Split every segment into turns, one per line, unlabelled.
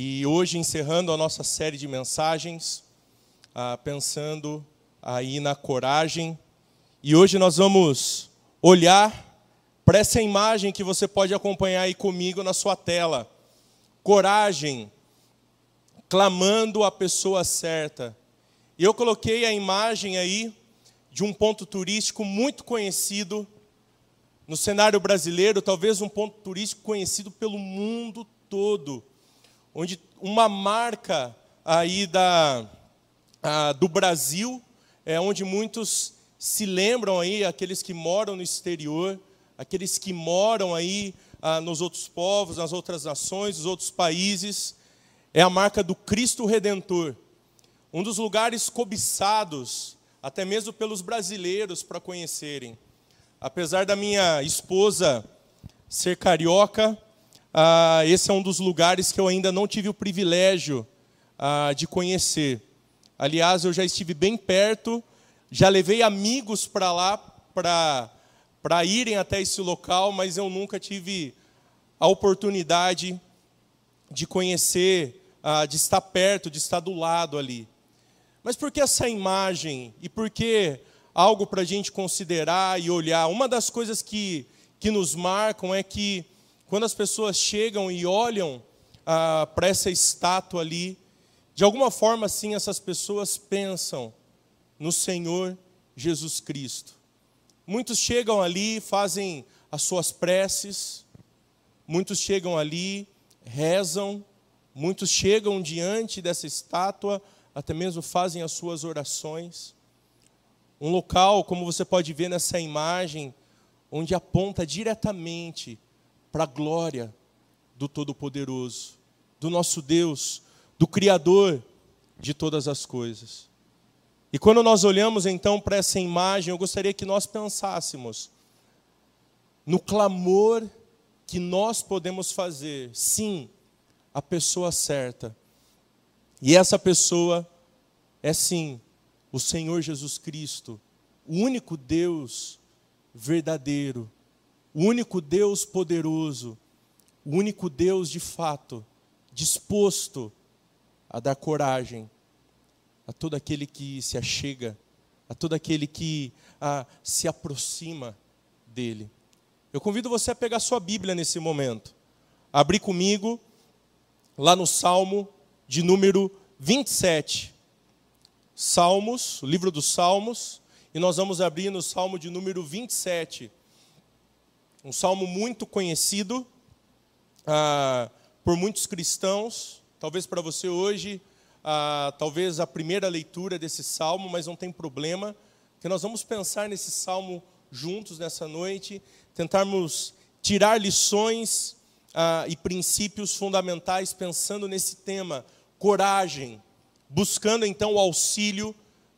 E hoje, encerrando a nossa série de mensagens, ah, pensando aí na coragem. E hoje nós vamos olhar para essa imagem que você pode acompanhar aí comigo na sua tela. Coragem, clamando a pessoa certa. E eu coloquei a imagem aí de um ponto turístico muito conhecido no cenário brasileiro, talvez um ponto turístico conhecido pelo mundo todo, onde uma marca aí da, a, do Brasil é onde muitos se lembram aí, aqueles que moram no exterior, aqueles que moram aí nos outros povos, nas outras nações, nos outros países, é a marca do Cristo Redentor. Um dos lugares cobiçados, até mesmo pelos brasileiros, para conhecerem. Apesar da minha esposa ser carioca, ah, esse é um dos lugares que eu ainda não tive o privilégio ah, de conhecer. Aliás, eu já estive bem perto, já levei amigos para lá para irem até esse local, mas eu nunca tive a oportunidade de conhecer, ah, de estar perto, de estar do lado ali. Mas por que essa imagem? E por que algo para a gente considerar e olhar. Uma das coisas que, que nos marcam é que quando as pessoas chegam e olham ah, para essa estátua ali, de alguma forma, assim, essas pessoas pensam no Senhor Jesus Cristo. Muitos chegam ali, fazem as suas preces, muitos chegam ali, rezam, muitos chegam diante dessa estátua, até mesmo fazem as suas orações. Um local, como você pode ver nessa imagem, onde aponta diretamente para a glória do Todo-Poderoso, do nosso Deus, do Criador de todas as coisas. E quando nós olhamos então para essa imagem, eu gostaria que nós pensássemos no clamor que nós podemos fazer, sim, a pessoa certa. E essa pessoa é sim o Senhor Jesus Cristo, o único Deus verdadeiro, o único Deus poderoso, o único Deus de fato, disposto a dar coragem a todo aquele que se achega, a todo aquele que a, se aproxima dele. Eu convido você a pegar sua Bíblia nesse momento, abrir comigo lá no Salmo de número 27. Salmos, livro dos Salmos, e nós vamos abrir no Salmo de número 27. Um salmo muito conhecido ah, por muitos cristãos, talvez para você hoje, ah, talvez a primeira leitura desse salmo, mas não tem problema, que nós vamos pensar nesse salmo juntos nessa noite, tentarmos tirar lições ah, e princípios fundamentais pensando nesse tema, coragem, buscando então o auxílio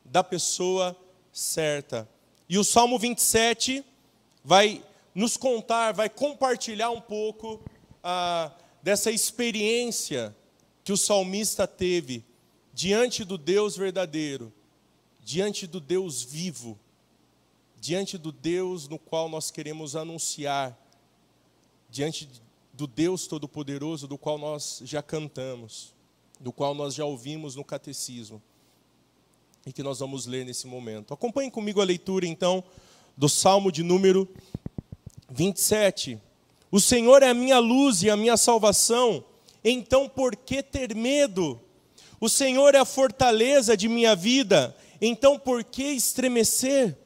da pessoa certa. E o Salmo 27 vai nos contar, vai compartilhar um pouco ah, dessa experiência que o salmista teve diante do Deus verdadeiro, diante do Deus vivo, diante do Deus no qual nós queremos anunciar, diante do Deus Todo-Poderoso do qual nós já cantamos do qual nós já ouvimos no catecismo e que nós vamos ler nesse momento. Acompanhe comigo a leitura então do Salmo de número 27. O Senhor é a minha luz e a minha salvação, então por que ter medo? O Senhor é a fortaleza de minha vida, então por que estremecer?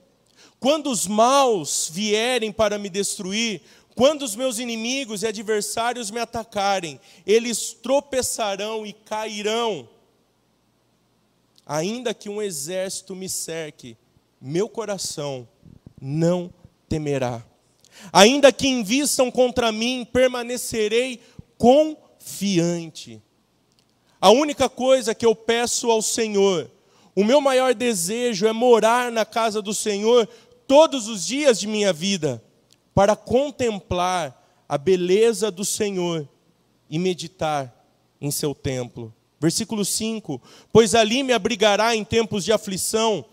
Quando os maus vierem para me destruir, quando os meus inimigos e adversários me atacarem, eles tropeçarão e cairão. Ainda que um exército me cerque, meu coração não temerá. Ainda que invistam contra mim, permanecerei confiante. A única coisa que eu peço ao Senhor, o meu maior desejo é morar na casa do Senhor todos os dias de minha vida para contemplar a beleza do Senhor e meditar em seu templo. Versículo 5: Pois ali me abrigará em tempos de aflição,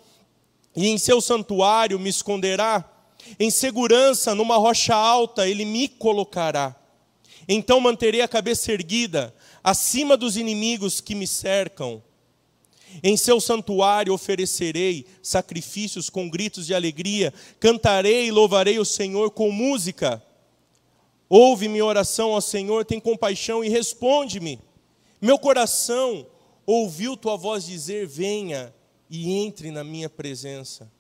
e em seu santuário me esconderá, em segurança numa rocha alta ele me colocará. Então manterei a cabeça erguida, acima dos inimigos que me cercam. Em seu santuário oferecerei sacrifícios com gritos de alegria, cantarei e louvarei o Senhor com música. Ouve minha oração ao Senhor, tem compaixão e responde-me. Meu coração ouviu tua voz dizer: Venha e entre na minha presença.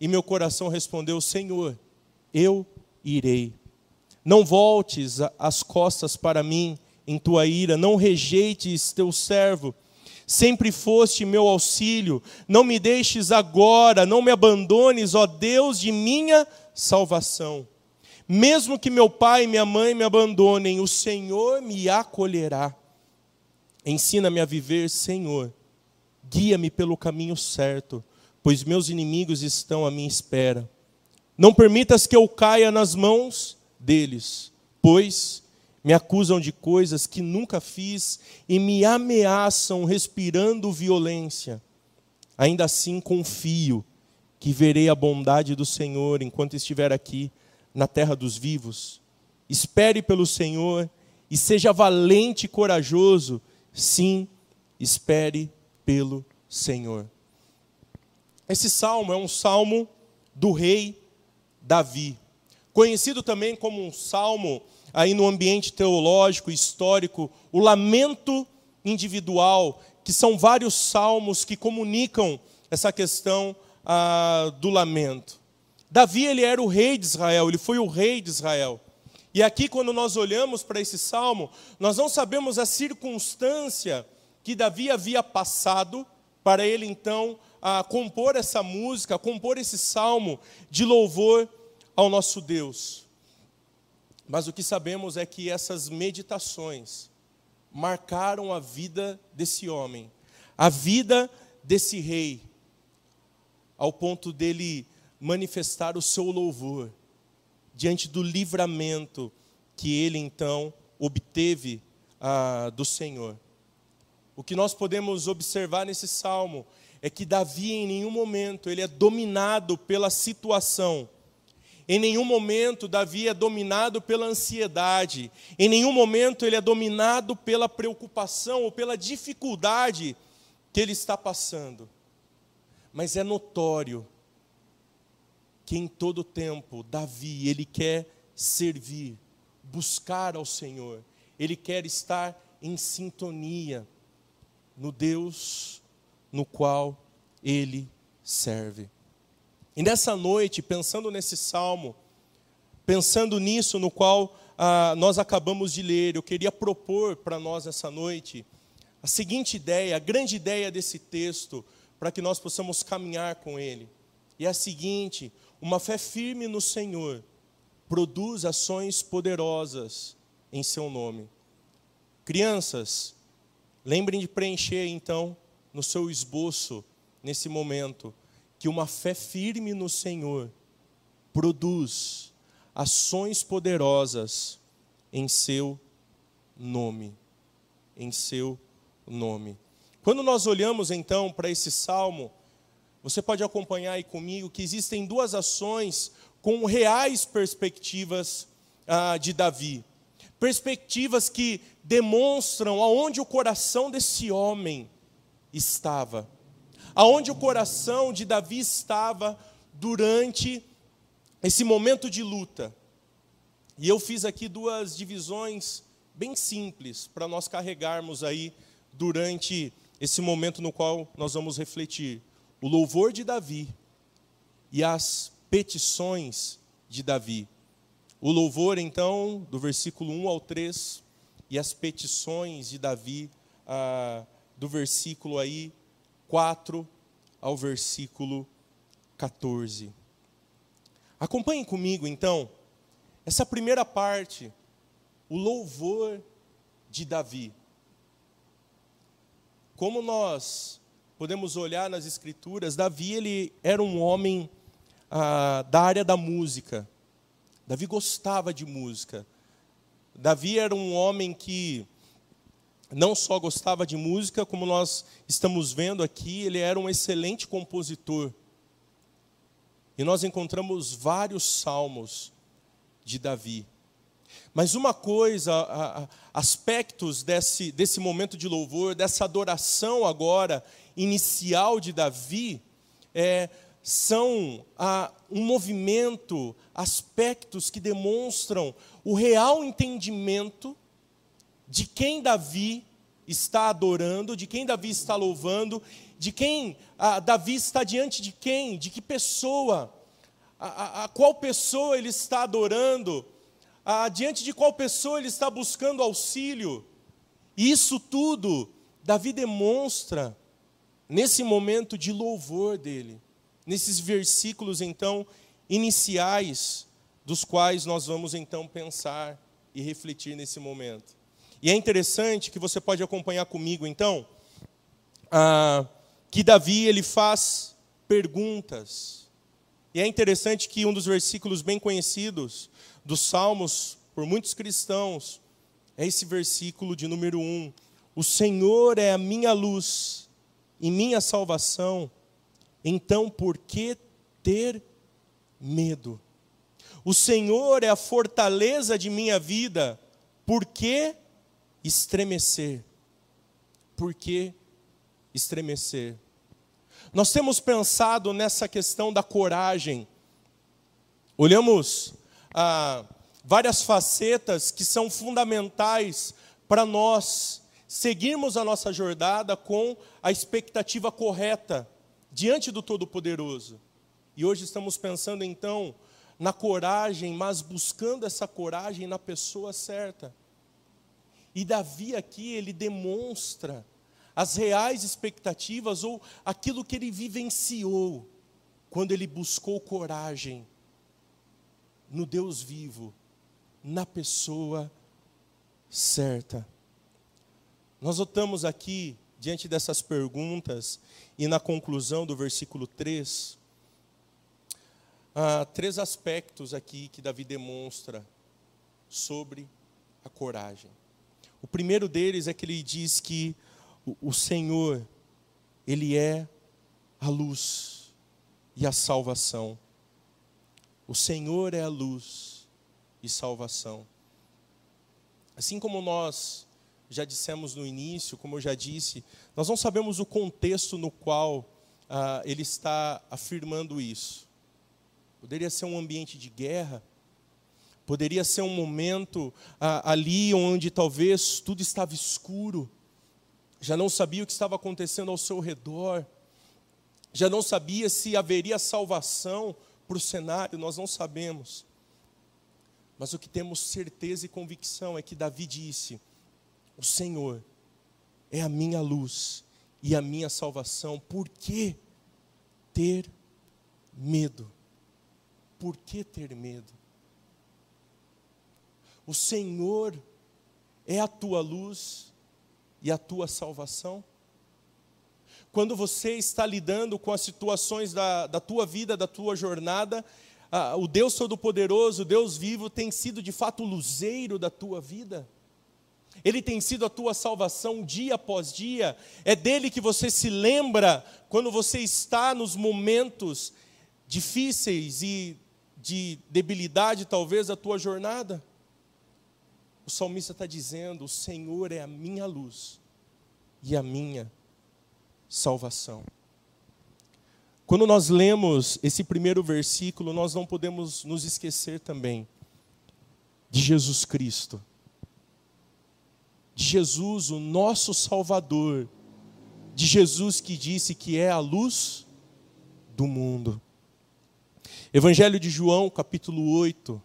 E meu coração respondeu: Senhor, eu irei. Não voltes as costas para mim em tua ira, não rejeites teu servo. Sempre foste meu auxílio, não me deixes agora, não me abandones, ó Deus de minha salvação. Mesmo que meu pai e minha mãe me abandonem, o Senhor me acolherá. Ensina-me a viver, Senhor. Guia-me pelo caminho certo, pois meus inimigos estão à minha espera. Não permitas que eu caia nas mãos deles, pois me acusam de coisas que nunca fiz e me ameaçam respirando violência. Ainda assim confio que verei a bondade do Senhor enquanto estiver aqui na terra dos vivos. Espere pelo Senhor e seja valente e corajoso. Sim, espere pelo Senhor. Esse salmo é um salmo do rei Davi, conhecido também como um salmo aí no ambiente teológico, histórico, o lamento individual, que são vários salmos que comunicam essa questão ah, do lamento. Davi ele era o rei de Israel, ele foi o rei de Israel. E aqui quando nós olhamos para esse salmo, nós não sabemos a circunstância que Davi havia passado para ele então a compor essa música, a compor esse salmo de louvor ao nosso Deus. Mas o que sabemos é que essas meditações marcaram a vida desse homem, a vida desse rei, ao ponto dele manifestar o seu louvor diante do livramento que ele então obteve ah, do Senhor. O que nós podemos observar nesse salmo é que Davi em nenhum momento ele é dominado pela situação. Em nenhum momento Davi é dominado pela ansiedade. Em nenhum momento ele é dominado pela preocupação ou pela dificuldade que ele está passando. Mas é notório que em todo tempo Davi ele quer servir, buscar ao Senhor. Ele quer estar em sintonia no Deus no qual ele serve. E nessa noite, pensando nesse salmo, pensando nisso no qual ah, nós acabamos de ler, eu queria propor para nós essa noite a seguinte ideia, a grande ideia desse texto, para que nós possamos caminhar com ele. E é a seguinte: uma fé firme no Senhor produz ações poderosas em seu nome. Crianças, lembrem de preencher então no seu esboço, nesse momento, que uma fé firme no Senhor produz ações poderosas em seu nome. Em seu nome. Quando nós olhamos então para esse salmo, você pode acompanhar aí comigo que existem duas ações com reais perspectivas ah, de Davi. Perspectivas que demonstram aonde o coração desse homem estava. Aonde o coração de Davi estava durante esse momento de luta. E eu fiz aqui duas divisões bem simples para nós carregarmos aí durante esse momento no qual nós vamos refletir. O louvor de Davi e as petições de Davi. O louvor, então, do versículo 1 ao 3, e as petições de Davi ah, do versículo aí 4 ao versículo 14. Acompanhem comigo então essa primeira parte, o louvor de Davi. Como nós podemos olhar nas escrituras, Davi ele era um homem ah, da área da música. Davi gostava de música. Davi era um homem que não só gostava de música, como nós estamos vendo aqui, ele era um excelente compositor. E nós encontramos vários salmos de Davi. Mas uma coisa, aspectos desse, desse momento de louvor, dessa adoração agora inicial de Davi, é, são um movimento, aspectos que demonstram o real entendimento de quem Davi está adorando, de quem Davi está louvando, de quem ah, Davi está diante de quem, de que pessoa, a, a, a qual pessoa ele está adorando, diante de qual pessoa ele está buscando auxílio. Isso tudo Davi demonstra nesse momento de louvor dele, nesses versículos então iniciais dos quais nós vamos então pensar e refletir nesse momento. E é interessante que você pode acompanhar comigo então, ah, que Davi ele faz perguntas. E é interessante que um dos versículos bem conhecidos dos Salmos por muitos cristãos é esse versículo de número 1. O Senhor é a minha luz e minha salvação, então por que ter medo? O Senhor é a fortaleza de minha vida, por que estremecer. Por que estremecer? Nós temos pensado nessa questão da coragem. Olhamos ah, várias facetas que são fundamentais para nós seguirmos a nossa jornada com a expectativa correta diante do Todo-Poderoso. E hoje estamos pensando então na coragem, mas buscando essa coragem na pessoa certa. E Davi aqui, ele demonstra as reais expectativas ou aquilo que ele vivenciou quando ele buscou coragem no Deus vivo, na pessoa certa. Nós notamos aqui, diante dessas perguntas, e na conclusão do versículo 3, ah, três aspectos aqui que Davi demonstra sobre a coragem. O primeiro deles é que ele diz que o, Senhor, Ele é a luz e a salvação. O Senhor é a luz e salvação. Assim como nós já dissemos no início, como eu já disse, nós não sabemos o contexto no qual ah, ele está afirmando isso. Poderia ser um ambiente de guerra, Poderia ser um momento ah, ali onde talvez tudo estava escuro, já não sabia o que estava acontecendo ao seu redor, já não sabia se haveria salvação para o cenário, nós não sabemos. Mas o que temos certeza e convicção é que Davi disse: O Senhor é a minha luz e a minha salvação, por que ter medo? Por que ter medo? O Senhor é a tua luz e a tua salvação? Quando você está lidando com as situações da, da tua vida, da tua jornada, ah, o Deus Todo-Poderoso, o Deus vivo, tem sido de fato o luzeiro da tua vida? Ele tem sido a tua salvação dia após dia. É dele que você se lembra quando você está nos momentos difíceis e de debilidade, talvez, da tua jornada. O salmista está dizendo: O Senhor é a minha luz e a minha salvação. Quando nós lemos esse primeiro versículo, nós não podemos nos esquecer também de Jesus Cristo, de Jesus, o nosso Salvador, de Jesus que disse que é a luz do mundo. Evangelho de João, capítulo 8,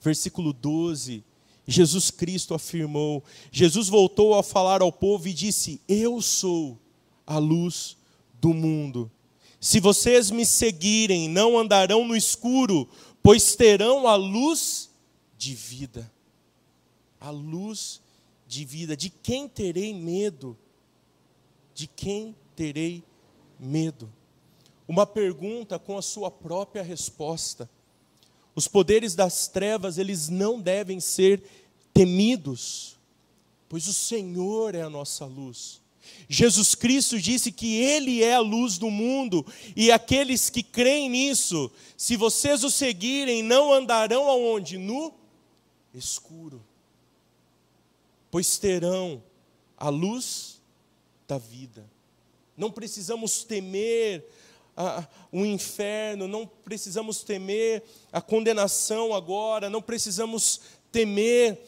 versículo 12 Jesus Cristo afirmou. Jesus voltou a falar ao povo e disse: Eu sou a luz do mundo. Se vocês me seguirem, não andarão no escuro, pois terão a luz de vida. A luz de vida. De quem terei medo? De quem terei medo? Uma pergunta com a sua própria resposta. Os poderes das trevas, eles não devem ser temidos, pois o Senhor é a nossa luz. Jesus Cristo disse que Ele é a luz do mundo, e aqueles que creem nisso, se vocês o seguirem, não andarão aonde? No escuro, pois terão a luz da vida. Não precisamos temer o inferno, não precisamos temer a condenação agora, não precisamos temer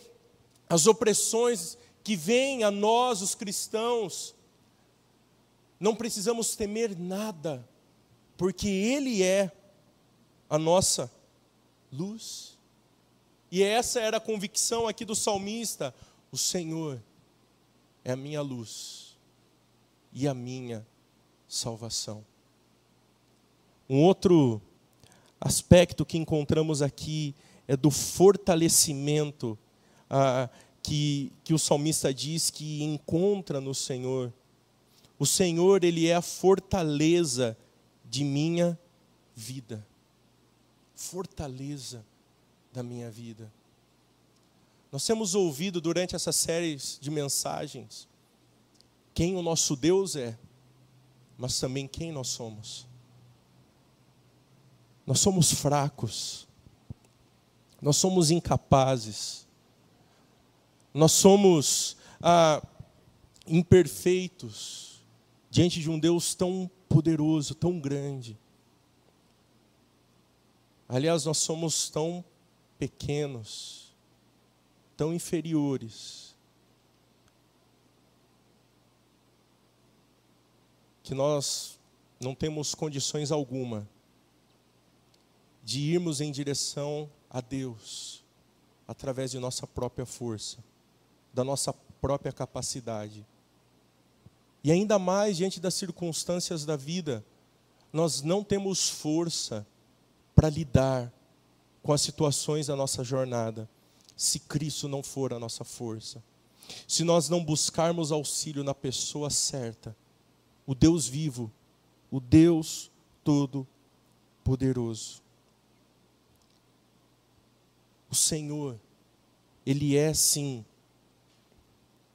as opressões que vêm a nós, os cristãos. Não precisamos temer nada, porque Ele é a nossa luz. E essa era a convicção aqui do salmista: o Senhor é a minha luz e a minha salvação. Um outro aspecto que encontramos aqui é do fortalecimento ah, que, que o salmista diz que encontra no Senhor. O Senhor, Ele é a fortaleza de minha vida. Fortaleza da minha vida. Nós temos ouvido durante essas séries de mensagens quem o nosso Deus é, mas também quem nós somos. Nós somos fracos, nós somos incapazes, nós somos ah, imperfeitos diante de um Deus tão poderoso, tão grande. Aliás, nós somos tão pequenos, tão inferiores, que nós não temos condições alguma de irmos em direção a Deus através de nossa própria força, da nossa própria capacidade. E ainda mais diante das circunstâncias da vida, nós não temos força para lidar com as situações da nossa jornada, se Cristo não for a nossa força. Se nós não buscarmos auxílio na pessoa certa, o Deus vivo, o Deus todo-poderoso. O Senhor, Ele é sim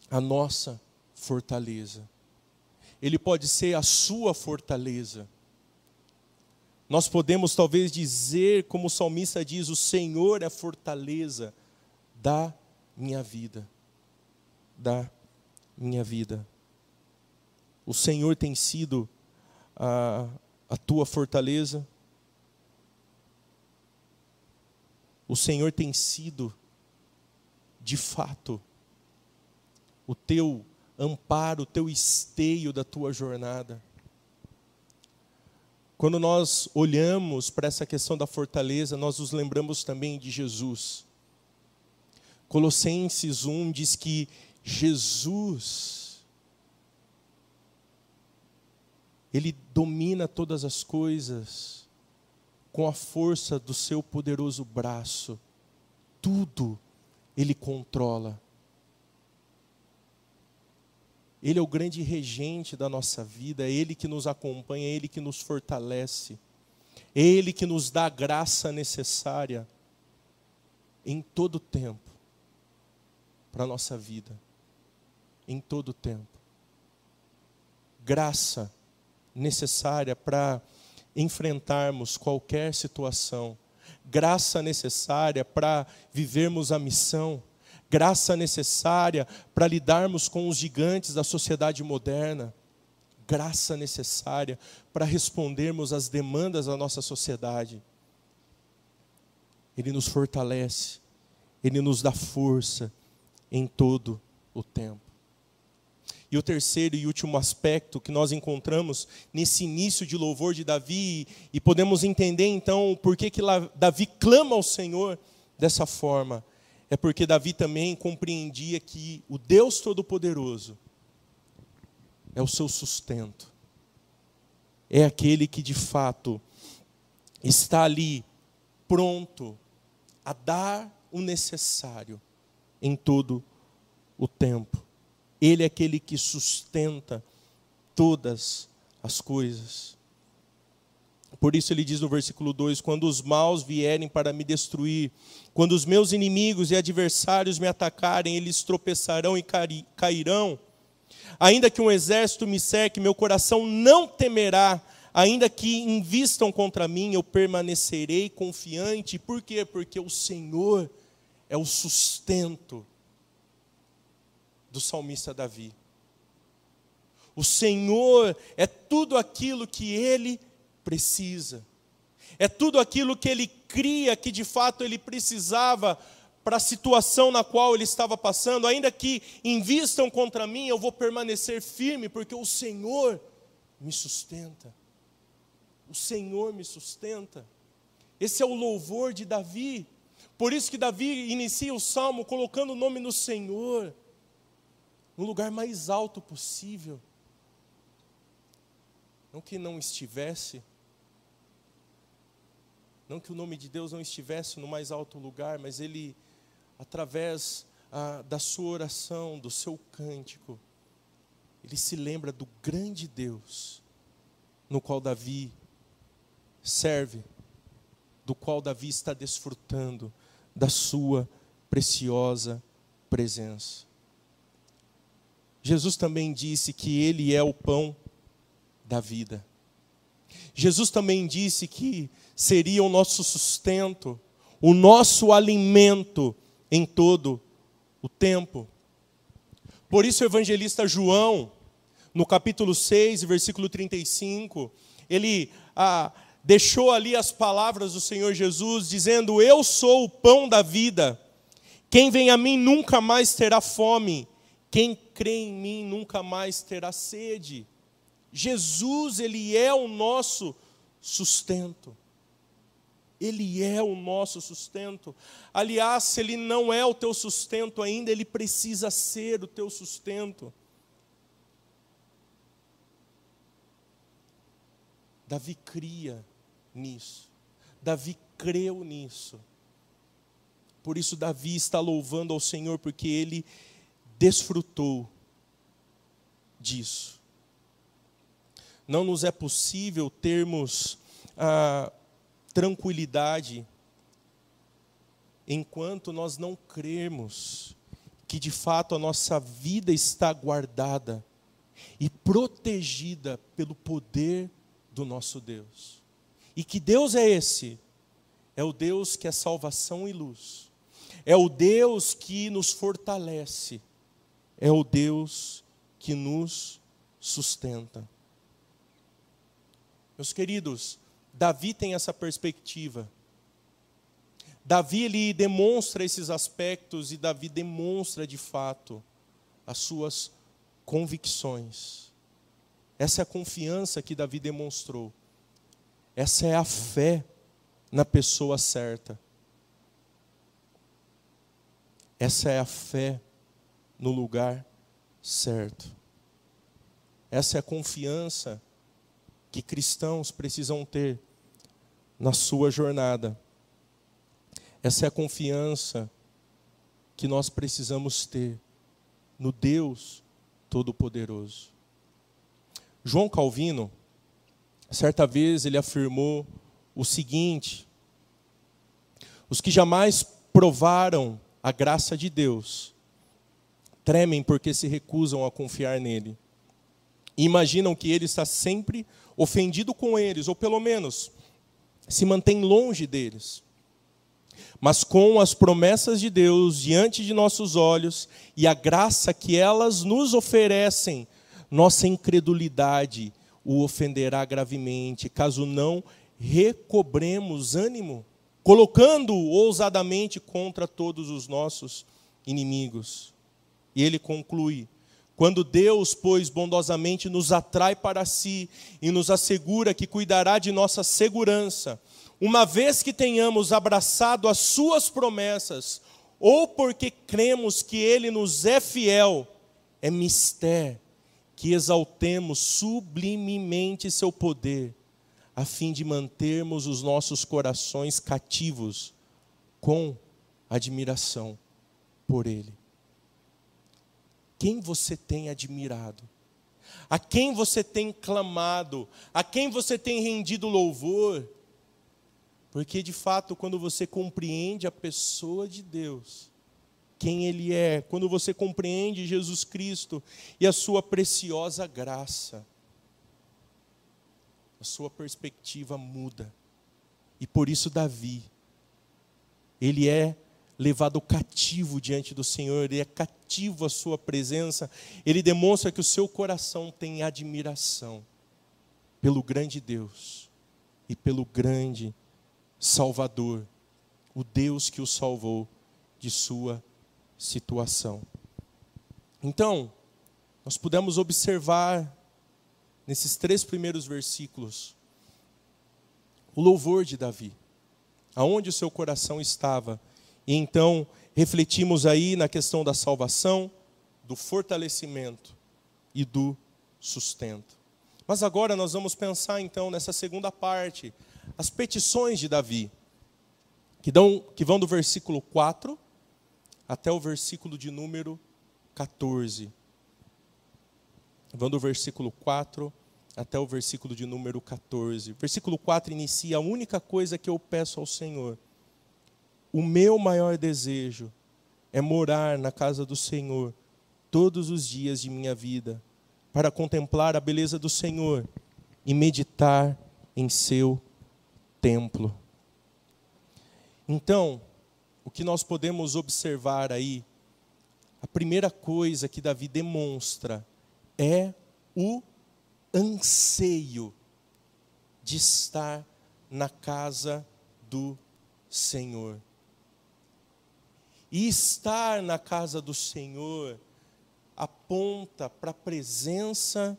a nossa fortaleza. Ele pode ser a sua fortaleza. Nós podemos talvez dizer, como o salmista diz: O Senhor é a fortaleza da minha vida. Da minha vida. O Senhor tem sido a, a tua fortaleza. O Senhor tem sido, de fato, o teu amparo, o teu esteio da tua jornada. Quando nós olhamos para essa questão da fortaleza, nós nos lembramos também de Jesus. Colossenses 1 diz que Jesus, Ele domina todas as coisas, com a força do seu poderoso braço, tudo Ele controla. Ele é o grande regente da nossa vida, é Ele que nos acompanha, é Ele que nos fortalece, é Ele que nos dá a graça necessária em todo tempo para a nossa vida. Em todo tempo. Graça necessária para enfrentarmos qualquer situação, graça necessária para vivermos a missão, graça necessária para lidarmos com os gigantes da sociedade moderna, graça necessária para respondermos às demandas da nossa sociedade. Ele nos fortalece, ele nos dá força em todo o tempo. E o terceiro e último aspecto que nós encontramos nesse início de louvor de Davi, e podemos entender então por que, que Davi clama ao Senhor dessa forma, é porque Davi também compreendia que o Deus Todo-Poderoso é o seu sustento, é aquele que de fato está ali pronto a dar o necessário em todo o tempo. Ele é aquele que sustenta todas as coisas. Por isso ele diz no versículo 2: Quando os maus vierem para me destruir, quando os meus inimigos e adversários me atacarem, eles tropeçarão e cairão. Ainda que um exército me cerque, meu coração não temerá. Ainda que invistam contra mim, eu permanecerei confiante. Por quê? Porque o Senhor é o sustento do salmista Davi. O Senhor é tudo aquilo que ele precisa, é tudo aquilo que ele cria que de fato ele precisava para a situação na qual ele estava passando, ainda que invistam contra mim, eu vou permanecer firme, porque o Senhor me sustenta. O Senhor me sustenta. Esse é o louvor de Davi. Por isso que Davi inicia o salmo colocando o nome no Senhor no lugar mais alto possível. Não que não estivesse, não que o nome de Deus não estivesse no mais alto lugar, mas ele, através ah, da sua oração, do seu cântico, ele se lembra do grande Deus no qual Davi serve, do qual Davi está desfrutando da sua preciosa presença. Jesus também disse que Ele é o pão da vida. Jesus também disse que seria o nosso sustento, o nosso alimento em todo o tempo. Por isso, o evangelista João, no capítulo 6, versículo 35, ele ah, deixou ali as palavras do Senhor Jesus, dizendo: Eu sou o pão da vida, quem vem a mim nunca mais terá fome, quem crê em mim nunca mais terá sede. Jesus, Ele é o nosso sustento. Ele é o nosso sustento. Aliás, se Ele não é o teu sustento ainda, Ele precisa ser o teu sustento. Davi cria nisso. Davi creu nisso. Por isso, Davi está louvando ao Senhor, porque ele desfrutou disso. Não nos é possível termos a tranquilidade enquanto nós não cremos que de fato a nossa vida está guardada e protegida pelo poder do nosso Deus. E que Deus é esse? É o Deus que é salvação e luz. É o Deus que nos fortalece. É o Deus que nos sustenta. Meus queridos, Davi tem essa perspectiva. Davi ele demonstra esses aspectos e Davi demonstra de fato as suas convicções. Essa é a confiança que Davi demonstrou. Essa é a fé na pessoa certa. Essa é a fé no lugar certo. Essa é a confiança que cristãos precisam ter na sua jornada. Essa é a confiança que nós precisamos ter no Deus Todo-Poderoso. João Calvino, certa vez, ele afirmou o seguinte: os que jamais provaram a graça de Deus tremem porque se recusam a confiar nele. Imaginam que ele está sempre ofendido com eles, ou pelo menos se mantém longe deles. Mas com as promessas de Deus diante de nossos olhos e a graça que elas nos oferecem, nossa incredulidade o ofenderá gravemente, caso não recobremos ânimo, colocando-o ousadamente contra todos os nossos inimigos. E ele conclui: quando Deus, pois, bondosamente nos atrai para si e nos assegura que cuidará de nossa segurança, uma vez que tenhamos abraçado as suas promessas, ou porque cremos que ele nos é fiel, é mistério que exaltemos sublimemente seu poder, a fim de mantermos os nossos corações cativos com admiração por Ele. Quem você tem admirado? A quem você tem clamado? A quem você tem rendido louvor? Porque de fato, quando você compreende a pessoa de Deus, quem Ele é, quando você compreende Jesus Cristo e a Sua preciosa graça, a sua perspectiva muda. E por isso, Davi, ele é levado cativo diante do Senhor, ele é cativo à sua presença, ele demonstra que o seu coração tem admiração pelo grande Deus e pelo grande Salvador, o Deus que o salvou de sua situação. Então, nós pudemos observar nesses três primeiros versículos o louvor de Davi, aonde o seu coração estava. E então refletimos aí na questão da salvação, do fortalecimento e do sustento. Mas agora nós vamos pensar então nessa segunda parte, as petições de Davi, que, dão, que vão do versículo 4 até o versículo de número 14. Vão do versículo 4 até o versículo de número 14. Versículo 4 inicia: A única coisa que eu peço ao Senhor, o meu maior desejo é morar na casa do Senhor todos os dias de minha vida, para contemplar a beleza do Senhor e meditar em seu templo. Então, o que nós podemos observar aí, a primeira coisa que Davi demonstra é o anseio de estar na casa do Senhor. E estar na casa do Senhor aponta para a presença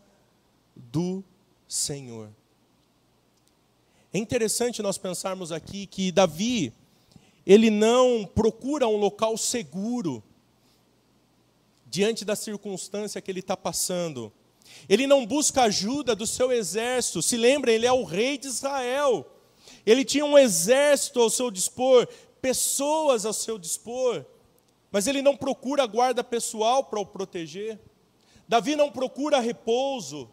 do Senhor. É interessante nós pensarmos aqui que Davi, ele não procura um local seguro diante da circunstância que ele está passando. Ele não busca ajuda do seu exército. Se lembra, ele é o rei de Israel. Ele tinha um exército ao seu dispor, pessoas ao seu dispor. Mas ele não procura guarda pessoal para o proteger. Davi não procura repouso.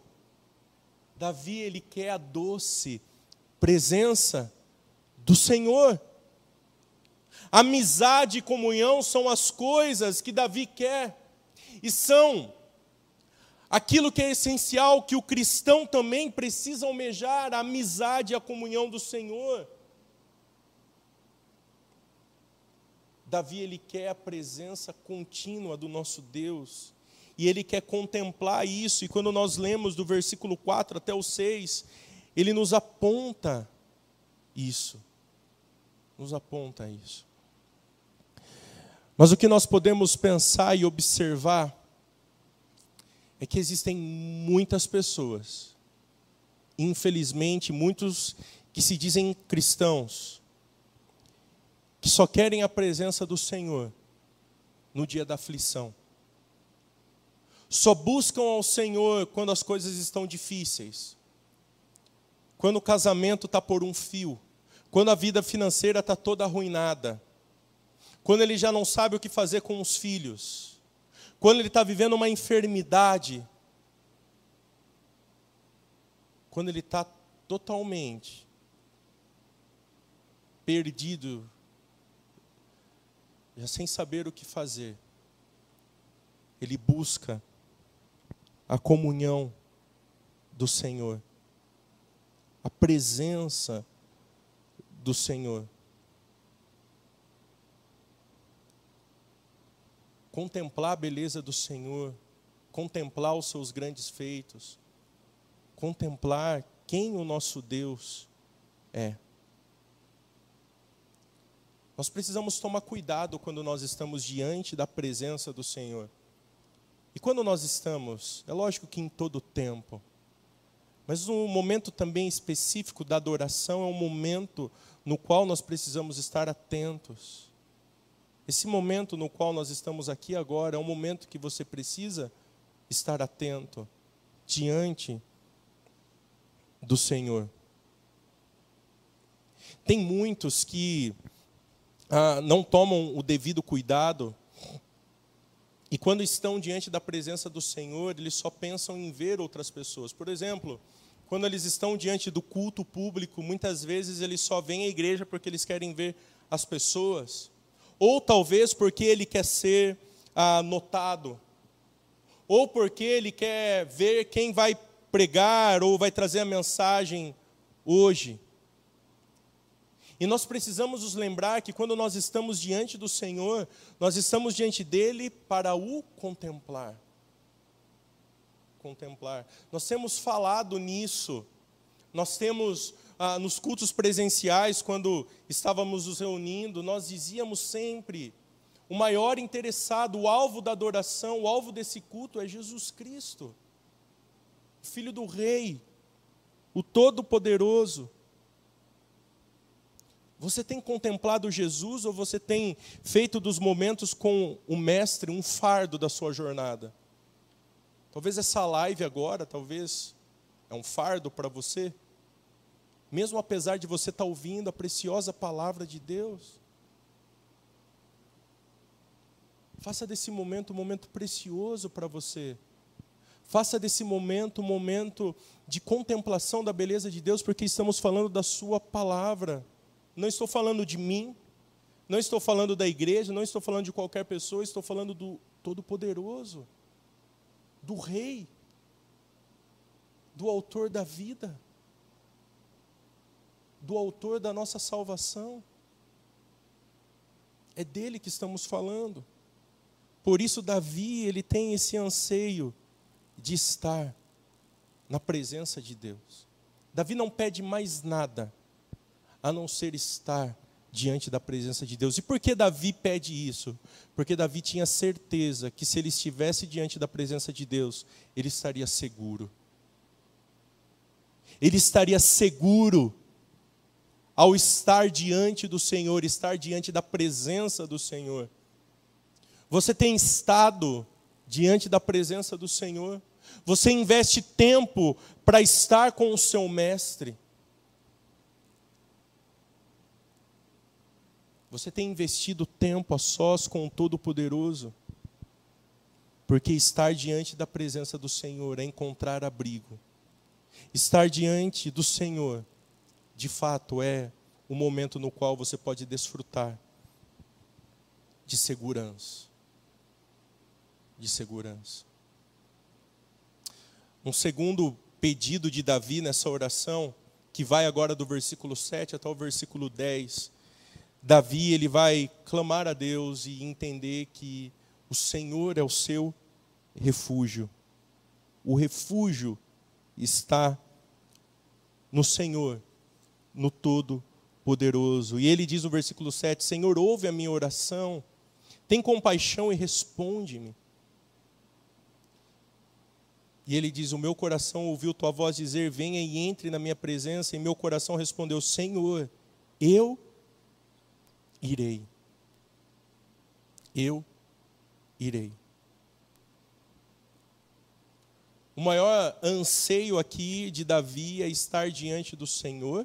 Davi, ele quer a doce presença do Senhor. Amizade e comunhão são as coisas que Davi quer. E são aquilo que é essencial, que o cristão também precisa almejar, a amizade e a comunhão do Senhor. Davi, ele quer a presença contínua do nosso Deus, e ele quer contemplar isso, e quando nós lemos do versículo 4 até o 6, ele nos aponta isso. Nos aponta isso. Mas o que nós podemos pensar e observar é que existem muitas pessoas, infelizmente, muitos que se dizem cristãos, que só querem a presença do Senhor no dia da aflição. Só buscam ao Senhor quando as coisas estão difíceis. Quando o casamento está por um fio. Quando a vida financeira está toda arruinada. Quando ele já não sabe o que fazer com os filhos quando ele está vivendo uma enfermidade, quando ele está totalmente perdido, já sem saber o que fazer, ele busca a comunhão do Senhor, a presença do Senhor. contemplar a beleza do Senhor, contemplar os seus grandes feitos, contemplar quem o nosso Deus é. Nós precisamos tomar cuidado quando nós estamos diante da presença do Senhor. E quando nós estamos, é lógico que em todo tempo, mas um momento também específico da adoração é um momento no qual nós precisamos estar atentos esse momento no qual nós estamos aqui agora é um momento que você precisa estar atento diante do Senhor. Tem muitos que ah, não tomam o devido cuidado e quando estão diante da presença do Senhor, eles só pensam em ver outras pessoas. Por exemplo, quando eles estão diante do culto público, muitas vezes eles só vêm à igreja porque eles querem ver as pessoas ou talvez porque ele quer ser ah, notado, ou porque ele quer ver quem vai pregar ou vai trazer a mensagem hoje. E nós precisamos nos lembrar que quando nós estamos diante do Senhor, nós estamos diante dele para o contemplar. Contemplar. Nós temos falado nisso. Nós temos ah, nos cultos presenciais, quando estávamos nos reunindo, nós dizíamos sempre: o maior interessado, o alvo da adoração, o alvo desse culto é Jesus Cristo, Filho do Rei, o Todo-Poderoso. Você tem contemplado Jesus ou você tem feito dos momentos com o Mestre um fardo da sua jornada? Talvez essa live agora, talvez é um fardo para você, mesmo apesar de você estar tá ouvindo a preciosa palavra de Deus. Faça desse momento um momento precioso para você. Faça desse momento um momento de contemplação da beleza de Deus, porque estamos falando da Sua palavra. Não estou falando de mim, não estou falando da igreja, não estou falando de qualquer pessoa, estou falando do Todo-Poderoso, do Rei, do Autor da vida, do Autor da nossa salvação. É dele que estamos falando. Por isso, Davi, ele tem esse anseio de estar na presença de Deus. Davi não pede mais nada a não ser estar diante da presença de Deus. E por que Davi pede isso? Porque Davi tinha certeza que se ele estivesse diante da presença de Deus, ele estaria seguro. Ele estaria seguro ao estar diante do Senhor, estar diante da presença do Senhor. Você tem estado diante da presença do Senhor? Você investe tempo para estar com o seu mestre? Você tem investido tempo a sós com o Todo-Poderoso? Porque estar diante da presença do Senhor é encontrar abrigo. Estar diante do Senhor, de fato, é o momento no qual você pode desfrutar de segurança. De segurança. Um segundo pedido de Davi nessa oração, que vai agora do versículo 7 até o versículo 10, Davi ele vai clamar a Deus e entender que o Senhor é o seu refúgio. O refúgio está no Senhor, no Todo-Poderoso. E ele diz no versículo 7: Senhor, ouve a minha oração, tem compaixão e responde-me. E ele diz: O meu coração ouviu tua voz dizer: Venha e entre na minha presença. E meu coração respondeu: Senhor, eu irei. Eu irei. O maior anseio aqui de Davi é estar diante do Senhor,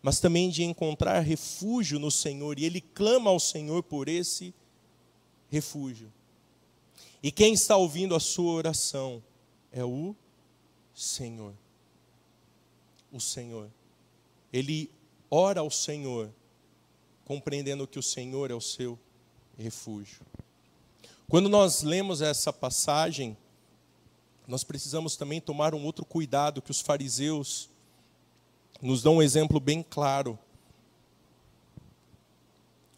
mas também de encontrar refúgio no Senhor, e ele clama ao Senhor por esse refúgio. E quem está ouvindo a sua oração é o Senhor. O Senhor. Ele ora ao Senhor compreendendo que o Senhor é o seu refúgio. Quando nós lemos essa passagem, nós precisamos também tomar um outro cuidado que os fariseus nos dão um exemplo bem claro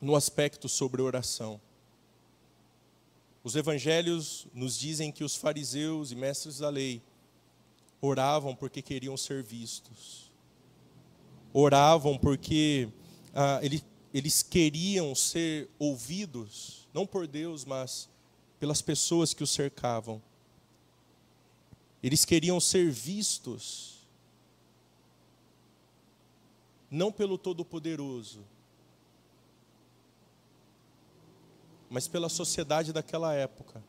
no aspecto sobre oração. Os evangelhos nos dizem que os fariseus e mestres da lei oravam porque queriam ser vistos. Oravam porque ah, ele, eles queriam ser ouvidos, não por Deus, mas pelas pessoas que os cercavam. Eles queriam ser vistos, não pelo Todo-Poderoso, mas pela sociedade daquela época.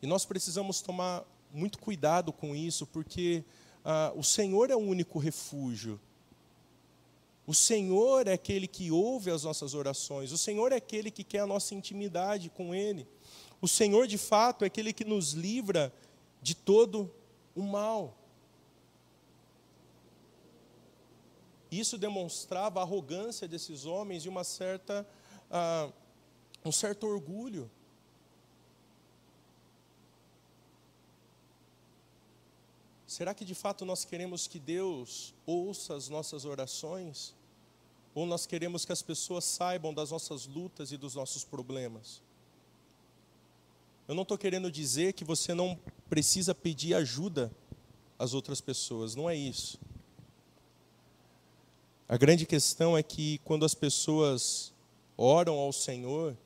E nós precisamos tomar muito cuidado com isso, porque ah, o Senhor é o único refúgio. O Senhor é aquele que ouve as nossas orações, o Senhor é aquele que quer a nossa intimidade com Ele. O Senhor, de fato, é aquele que nos livra de todo o mal. Isso demonstrava a arrogância desses homens e uma certa, uh, um certo orgulho. Será que de fato nós queremos que Deus ouça as nossas orações? Ou nós queremos que as pessoas saibam das nossas lutas e dos nossos problemas? Eu não estou querendo dizer que você não precisa pedir ajuda às outras pessoas, não é isso. A grande questão é que quando as pessoas oram ao Senhor,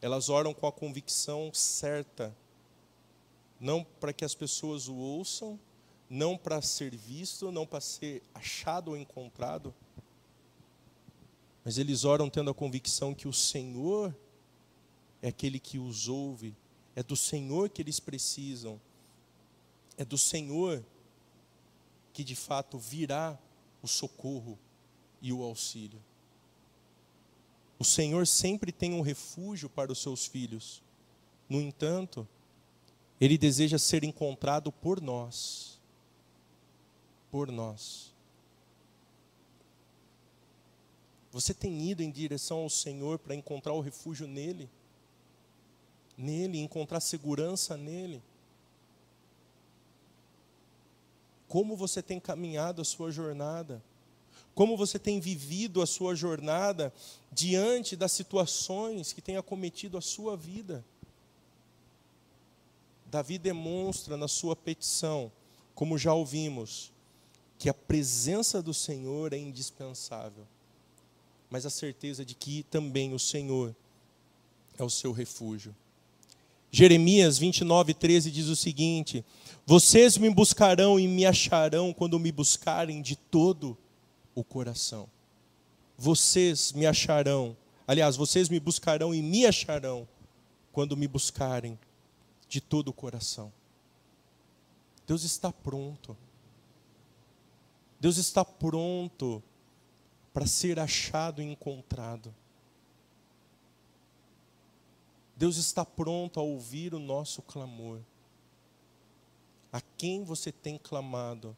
elas oram com a convicção certa, não para que as pessoas o ouçam, não para ser visto, não para ser achado ou encontrado, mas eles oram tendo a convicção que o Senhor é aquele que os ouve, é do Senhor que eles precisam, é do Senhor que de fato virá o socorro e o auxílio. O Senhor sempre tem um refúgio para os seus filhos. No entanto, Ele deseja ser encontrado por nós. Por nós. Você tem ido em direção ao Senhor para encontrar o refúgio nele? Nele, encontrar segurança nele? Como você tem caminhado a sua jornada? como você tem vivido a sua jornada diante das situações que têm acometido a sua vida. Davi demonstra na sua petição, como já ouvimos, que a presença do Senhor é indispensável, mas a certeza de que também o Senhor é o seu refúgio. Jeremias 29, 13 diz o seguinte: Vocês me buscarão e me acharão quando me buscarem de todo o coração. Vocês me acharão, aliás, vocês me buscarão e me acharão quando me buscarem de todo o coração. Deus está pronto. Deus está pronto para ser achado e encontrado. Deus está pronto a ouvir o nosso clamor. A quem você tem clamado?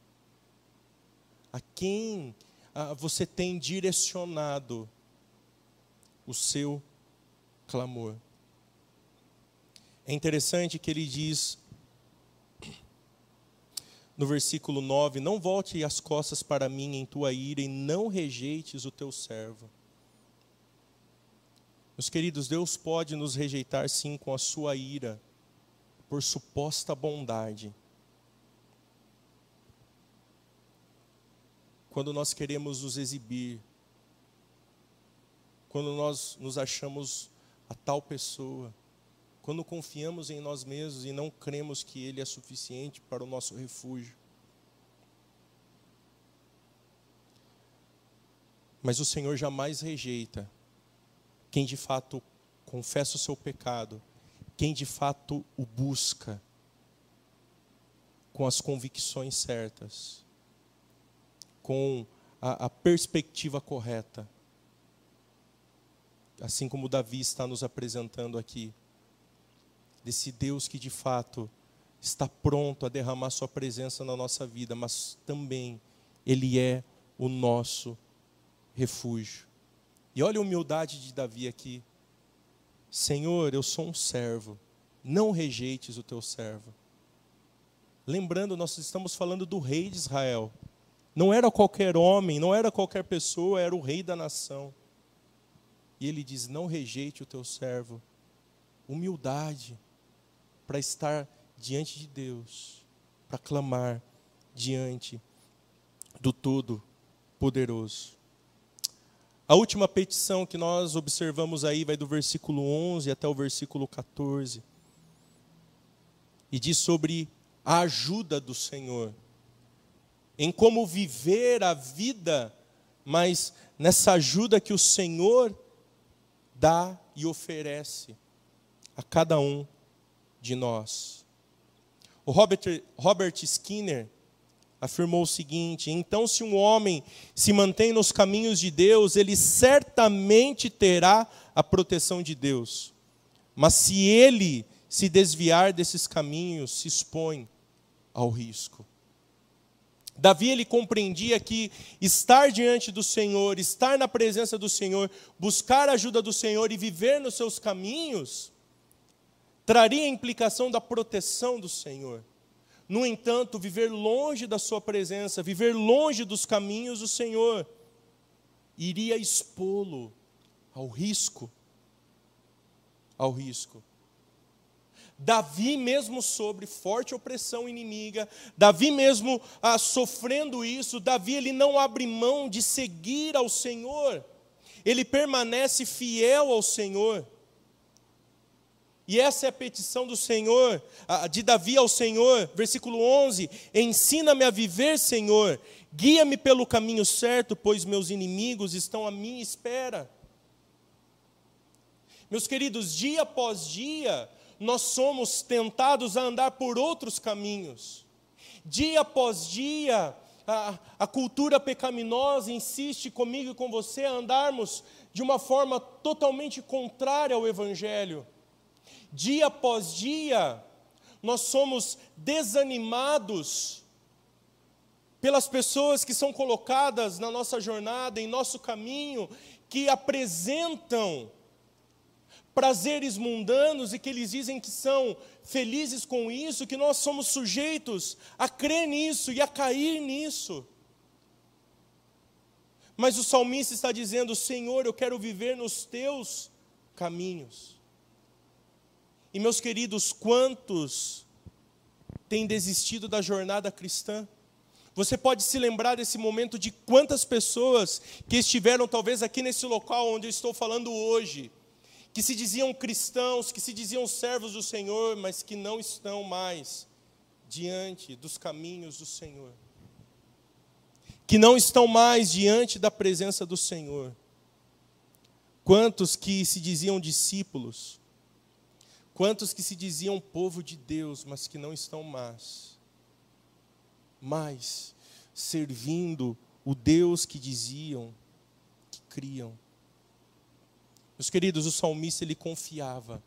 A quem ah, você tem direcionado o seu clamor. É interessante que ele diz no versículo 9: Não volte as costas para mim em tua ira e não rejeites o teu servo. Meus queridos, Deus pode nos rejeitar sim com a sua ira, por suposta bondade. quando nós queremos nos exibir, quando nós nos achamos a tal pessoa, quando confiamos em nós mesmos e não cremos que Ele é suficiente para o nosso refúgio. Mas o Senhor jamais rejeita quem de fato confessa o seu pecado, quem de fato o busca com as convicções certas com a, a perspectiva correta. Assim como Davi está nos apresentando aqui, desse Deus que de fato está pronto a derramar Sua presença na nossa vida, mas também Ele é o nosso refúgio. E olha a humildade de Davi aqui. Senhor, eu sou um servo, não rejeites o teu servo. Lembrando, nós estamos falando do rei de Israel. Não era qualquer homem, não era qualquer pessoa, era o rei da nação. E ele diz: Não rejeite o teu servo. Humildade para estar diante de Deus, para clamar diante do Todo-Poderoso. A última petição que nós observamos aí vai do versículo 11 até o versículo 14. E diz sobre a ajuda do Senhor em como viver a vida, mas nessa ajuda que o Senhor dá e oferece a cada um de nós. O Robert, Robert Skinner afirmou o seguinte: então, se um homem se mantém nos caminhos de Deus, ele certamente terá a proteção de Deus. Mas se ele se desviar desses caminhos, se expõe ao risco. Davi ele compreendia que estar diante do Senhor, estar na presença do Senhor, buscar a ajuda do Senhor e viver nos seus caminhos, traria a implicação da proteção do Senhor. no entanto, viver longe da Sua presença, viver longe dos caminhos do Senhor, iria expô-lo ao risco. Ao risco. Davi, mesmo sobre forte opressão inimiga, Davi, mesmo ah, sofrendo isso, Davi ele não abre mão de seguir ao Senhor, ele permanece fiel ao Senhor. E essa é a petição do Senhor, de Davi ao Senhor, versículo 11: Ensina-me a viver, Senhor, guia-me pelo caminho certo, pois meus inimigos estão à minha espera. Meus queridos, dia após dia, nós somos tentados a andar por outros caminhos. Dia após dia, a, a cultura pecaminosa insiste comigo e com você a andarmos de uma forma totalmente contrária ao Evangelho. Dia após dia, nós somos desanimados pelas pessoas que são colocadas na nossa jornada, em nosso caminho, que apresentam prazeres mundanos e que eles dizem que são felizes com isso, que nós somos sujeitos a crer nisso e a cair nisso. Mas o salmista está dizendo: Senhor, eu quero viver nos teus caminhos. E meus queridos, quantos têm desistido da jornada cristã? Você pode se lembrar desse momento de quantas pessoas que estiveram talvez aqui nesse local onde eu estou falando hoje, que se diziam cristãos, que se diziam servos do Senhor, mas que não estão mais diante dos caminhos do Senhor. Que não estão mais diante da presença do Senhor. Quantos que se diziam discípulos, quantos que se diziam povo de Deus, mas que não estão mais, mais servindo o Deus que diziam que criam. Meus queridos, o salmista ele confiava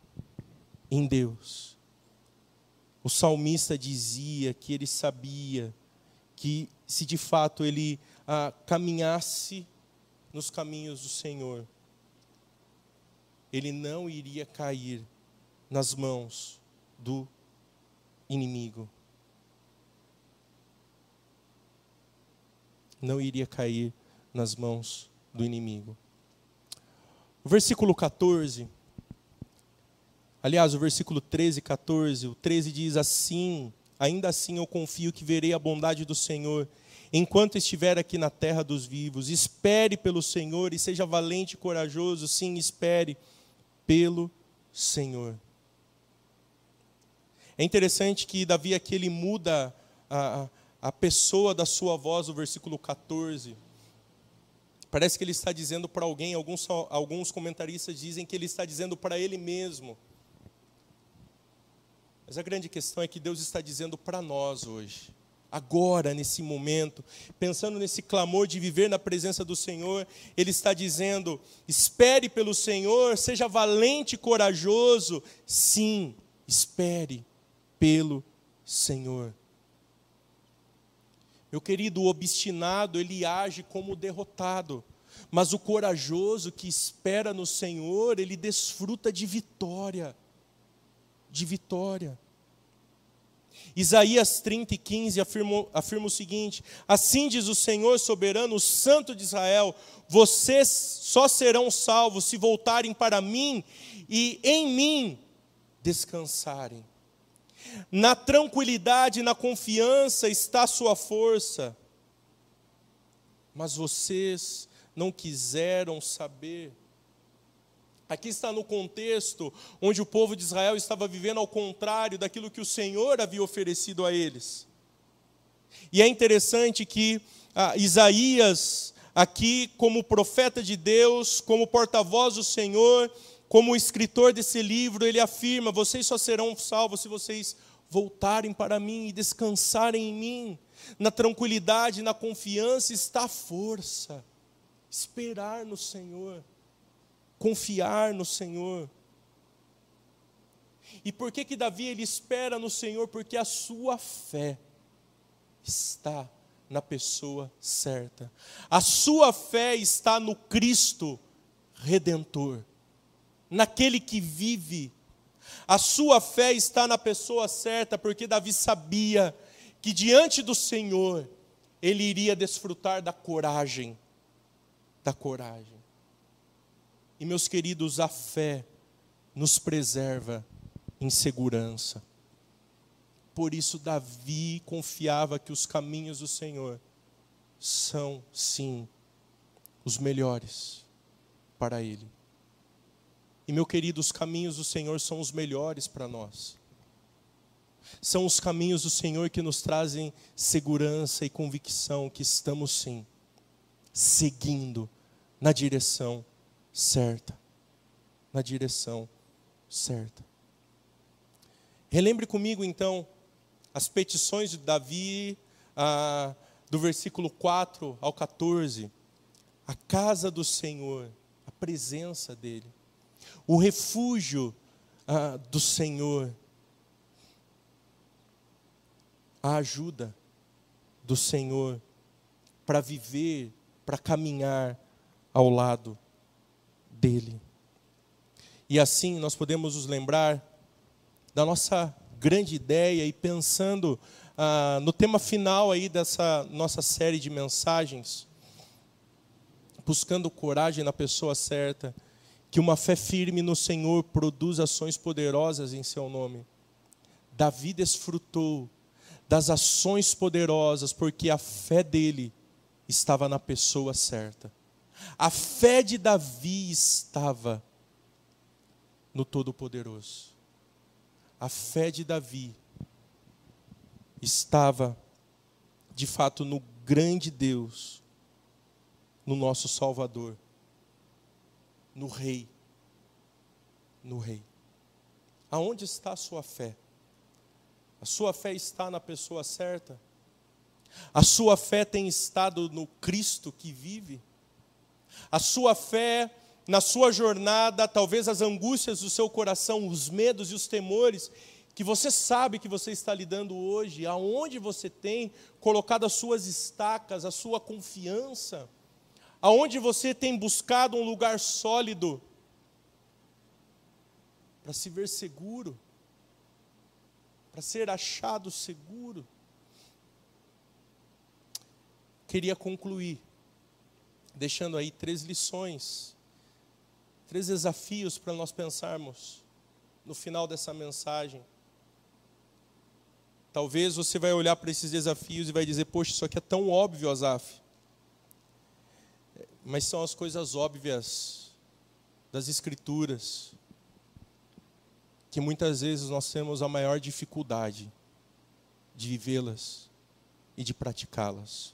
em Deus. O salmista dizia que ele sabia que se de fato ele ah, caminhasse nos caminhos do Senhor, ele não iria cair nas mãos do inimigo. Não iria cair nas mãos do inimigo. O versículo 14, aliás, o versículo 13 e 14, o 13 diz assim: Ainda assim eu confio que verei a bondade do Senhor enquanto estiver aqui na terra dos vivos. Espere pelo Senhor e seja valente e corajoso. Sim, espere pelo Senhor. É interessante que Davi aqui ele muda a, a pessoa da sua voz, o versículo 14. Parece que ele está dizendo para alguém, alguns, alguns comentaristas dizem que ele está dizendo para ele mesmo. Mas a grande questão é que Deus está dizendo para nós hoje, agora, nesse momento, pensando nesse clamor de viver na presença do Senhor, Ele está dizendo: espere pelo Senhor, seja valente e corajoso. Sim, espere pelo Senhor. Meu querido, o obstinado, ele age como derrotado, mas o corajoso que espera no Senhor, ele desfruta de vitória. De vitória. Isaías 30 e 15 afirma, afirma o seguinte: Assim diz o Senhor soberano, o Santo de Israel: Vocês só serão salvos se voltarem para mim e em mim descansarem. Na tranquilidade, na confiança está a sua força. Mas vocês não quiseram saber. Aqui está no contexto onde o povo de Israel estava vivendo ao contrário daquilo que o Senhor havia oferecido a eles. E é interessante que ah, Isaías, aqui, como profeta de Deus, como porta-voz do Senhor, como escritor desse livro, ele afirma: vocês só serão salvos se vocês voltarem para mim e descansarem em mim. Na tranquilidade, na confiança está a força. Esperar no Senhor, confiar no Senhor. E por que que Davi ele espera no Senhor? Porque a sua fé está na pessoa certa. A sua fé está no Cristo redentor naquele que vive. A sua fé está na pessoa certa, porque Davi sabia que diante do Senhor ele iria desfrutar da coragem, da coragem. E meus queridos, a fé nos preserva em segurança. Por isso, Davi confiava que os caminhos do Senhor são, sim, os melhores para ele. E, meu querido, os caminhos do Senhor são os melhores para nós. São os caminhos do Senhor que nos trazem segurança e convicção que estamos, sim, seguindo na direção certa. Na direção certa. Relembre comigo, então, as petições de Davi, ah, do versículo 4 ao 14. A casa do Senhor, a presença dEle, o refúgio ah, do Senhor, a ajuda do Senhor para viver, para caminhar ao lado dEle. E assim nós podemos nos lembrar da nossa grande ideia e pensando ah, no tema final aí dessa nossa série de mensagens, buscando coragem na pessoa certa, que uma fé firme no Senhor produz ações poderosas em seu nome. Davi desfrutou das ações poderosas porque a fé dele estava na pessoa certa. A fé de Davi estava no Todo-Poderoso a fé de Davi estava, de fato, no grande Deus, no nosso Salvador, no Rei. No Rei. Aonde está a sua fé? A sua fé está na pessoa certa? A sua fé tem estado no Cristo que vive? A sua fé na sua jornada, talvez as angústias do seu coração, os medos e os temores que você sabe que você está lidando hoje, aonde você tem colocado as suas estacas, a sua confiança, aonde você tem buscado um lugar sólido para se ver seguro, para ser achado seguro. Queria concluir deixando aí três lições três desafios para nós pensarmos no final dessa mensagem. Talvez você vai olhar para esses desafios e vai dizer: Poxa, isso aqui é tão óbvio, Azaf. Mas são as coisas óbvias das Escrituras que muitas vezes nós temos a maior dificuldade de vivê-las e de praticá-las.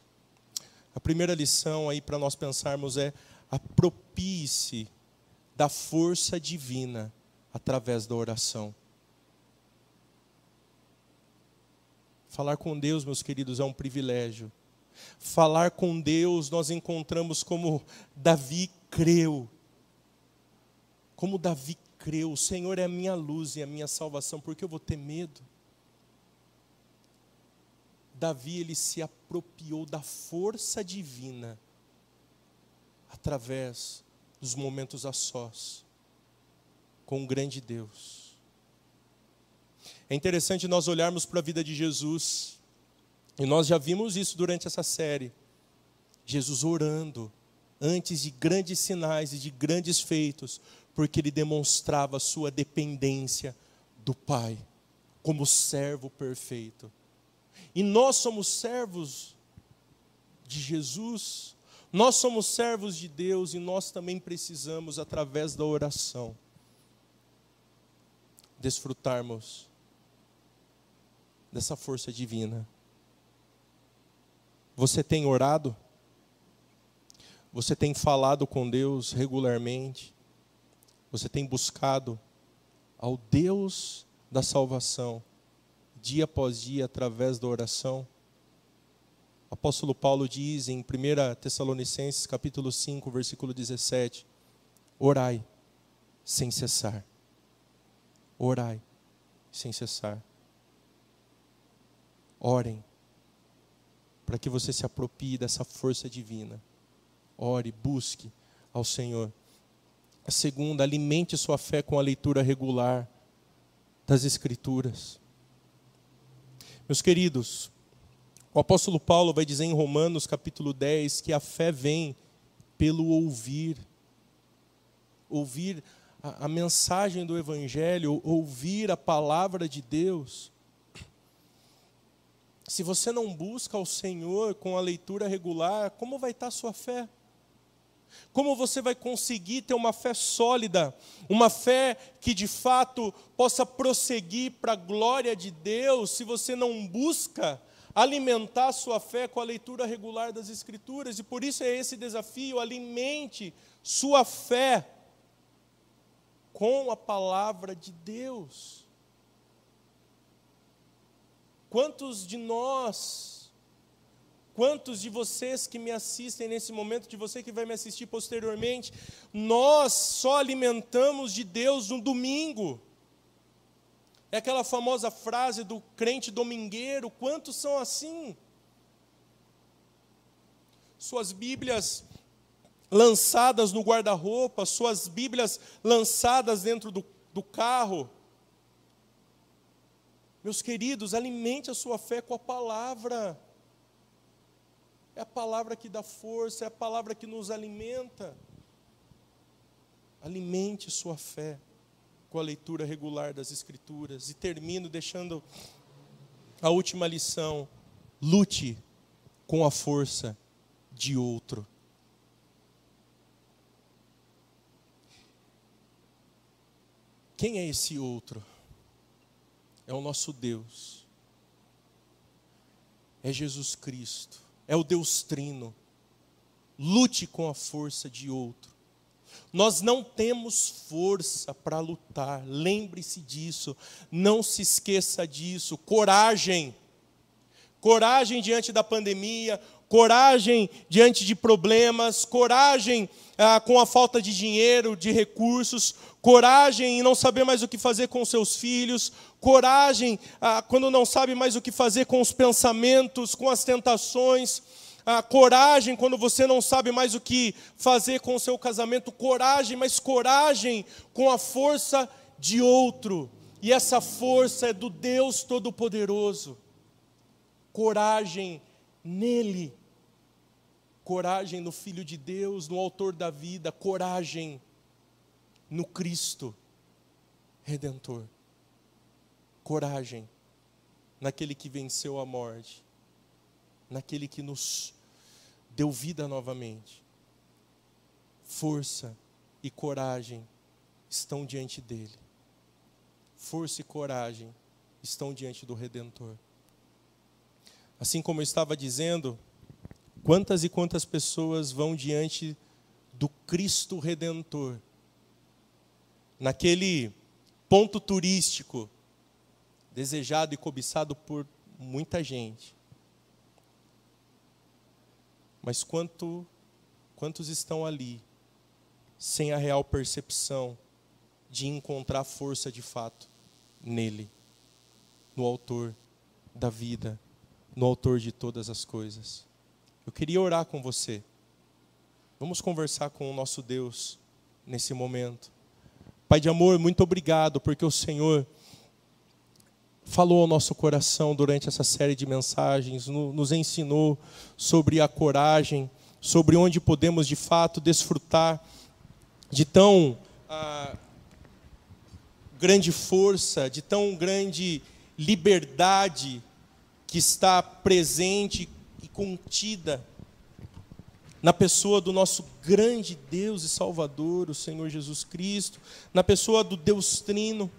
A primeira lição aí para nós pensarmos é apropie-se da força divina através da oração. Falar com Deus, meus queridos, é um privilégio. Falar com Deus, nós encontramos como Davi creu. Como Davi creu, o Senhor é a minha luz e a minha salvação, porque eu vou ter medo? Davi ele se apropriou da força divina através dos momentos a sós com o grande Deus. É interessante nós olharmos para a vida de Jesus, e nós já vimos isso durante essa série. Jesus orando, antes de grandes sinais e de grandes feitos, porque ele demonstrava sua dependência do Pai, como servo perfeito. E nós somos servos de Jesus, nós somos servos de Deus e nós também precisamos, através da oração, desfrutarmos dessa força divina. Você tem orado? Você tem falado com Deus regularmente? Você tem buscado ao Deus da salvação, dia após dia, através da oração? O apóstolo Paulo diz em 1 Tessalonicenses capítulo 5, versículo 17: Orai sem cessar. Orai sem cessar. Orem para que você se aproprie dessa força divina. Ore, busque ao Senhor. A segunda, alimente sua fé com a leitura regular das Escrituras. Meus queridos, O apóstolo Paulo vai dizer em Romanos capítulo 10 que a fé vem pelo ouvir. Ouvir a, a mensagem do Evangelho, ouvir a palavra de Deus. Se você não busca o Senhor com a leitura regular, como vai estar a sua fé? Como você vai conseguir ter uma fé sólida, uma fé que de fato possa prosseguir para a glória de Deus, se você não busca alimentar a sua fé com a leitura regular das Escrituras? E por isso é esse desafio: alimente sua fé com a palavra de Deus. Quantos de nós Quantos de vocês que me assistem nesse momento, de você que vai me assistir posteriormente, nós só alimentamos de Deus no domingo? É aquela famosa frase do crente domingueiro, quantos são assim? Suas Bíblias lançadas no guarda-roupa, suas Bíblias lançadas dentro do, do carro. Meus queridos, alimente a sua fé com a palavra. É a palavra que dá força, é a palavra que nos alimenta. Alimente sua fé com a leitura regular das Escrituras. E termino deixando a última lição: lute com a força de outro. Quem é esse outro? É o nosso Deus. É Jesus Cristo é o Deus Trino. Lute com a força de outro. Nós não temos força para lutar, lembre-se disso, não se esqueça disso. Coragem, coragem diante da pandemia, coragem diante de problemas, coragem ah, com a falta de dinheiro, de recursos, coragem em não saber mais o que fazer com seus filhos, coragem ah, quando não sabe mais o que fazer com os pensamentos, com as tentações, ah, coragem quando você não sabe mais o que fazer com o seu casamento, coragem, mas coragem com a força de outro, e essa força é do Deus Todo-Poderoso. Coragem nele, coragem no Filho de Deus, no Autor da vida, coragem no Cristo Redentor coragem naquele que venceu a morte, naquele que nos deu vida novamente. Força e coragem estão diante dele. Força e coragem estão diante do Redentor. Assim como eu estava dizendo, quantas e quantas pessoas vão diante do Cristo Redentor, naquele ponto turístico desejado e cobiçado por muita gente. Mas quanto, quantos estão ali sem a real percepção de encontrar força de fato nele, no Autor da vida, no Autor de todas as coisas? Eu queria orar com você. Vamos conversar com o nosso Deus nesse momento. Pai de amor, muito obrigado, porque o Senhor falou ao nosso coração durante essa série de mensagens, nos ensinou sobre a coragem, sobre onde podemos de fato desfrutar de tão ah, grande força, de tão grande liberdade que está presente contida na pessoa do nosso grande Deus e Salvador, o Senhor Jesus Cristo, na pessoa do Deus Trino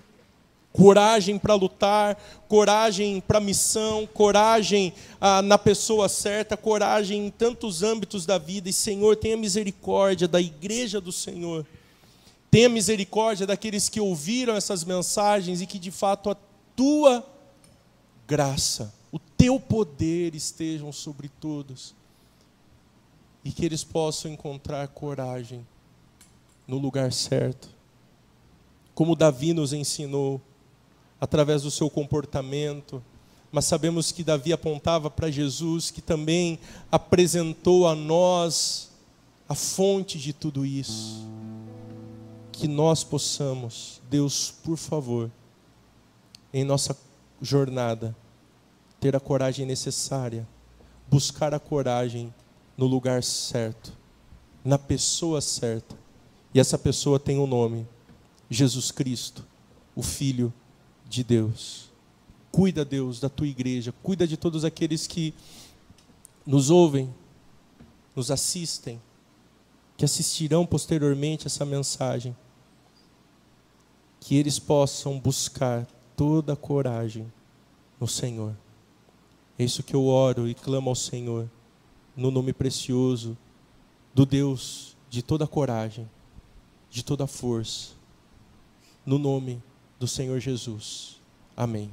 coragem para lutar, coragem para missão, coragem ah, na pessoa certa, coragem em tantos âmbitos da vida. E, Senhor, tenha misericórdia da igreja do Senhor. Tenha misericórdia daqueles que ouviram essas mensagens e que, de fato, a tua graça, teu poder estejam sobre todos. E que eles possam encontrar coragem no lugar certo. Como Davi nos ensinou, através do seu comportamento, mas sabemos que Davi apontava para Jesus, que também apresentou a nós a fonte de tudo isso. Que nós possamos, Deus, por favor, em nossa jornada, ter a coragem necessária buscar a coragem no lugar certo, na pessoa certa. E essa pessoa tem um nome: Jesus Cristo, o Filho de Deus. Cuida, Deus, da tua igreja, cuida de todos aqueles que nos ouvem, nos assistem, que assistirão posteriormente essa mensagem. Que eles possam buscar toda a coragem no Senhor. É isso que eu oro e clamo ao Senhor, no nome precioso do Deus de toda coragem, de toda força, no nome do Senhor Jesus. Amém.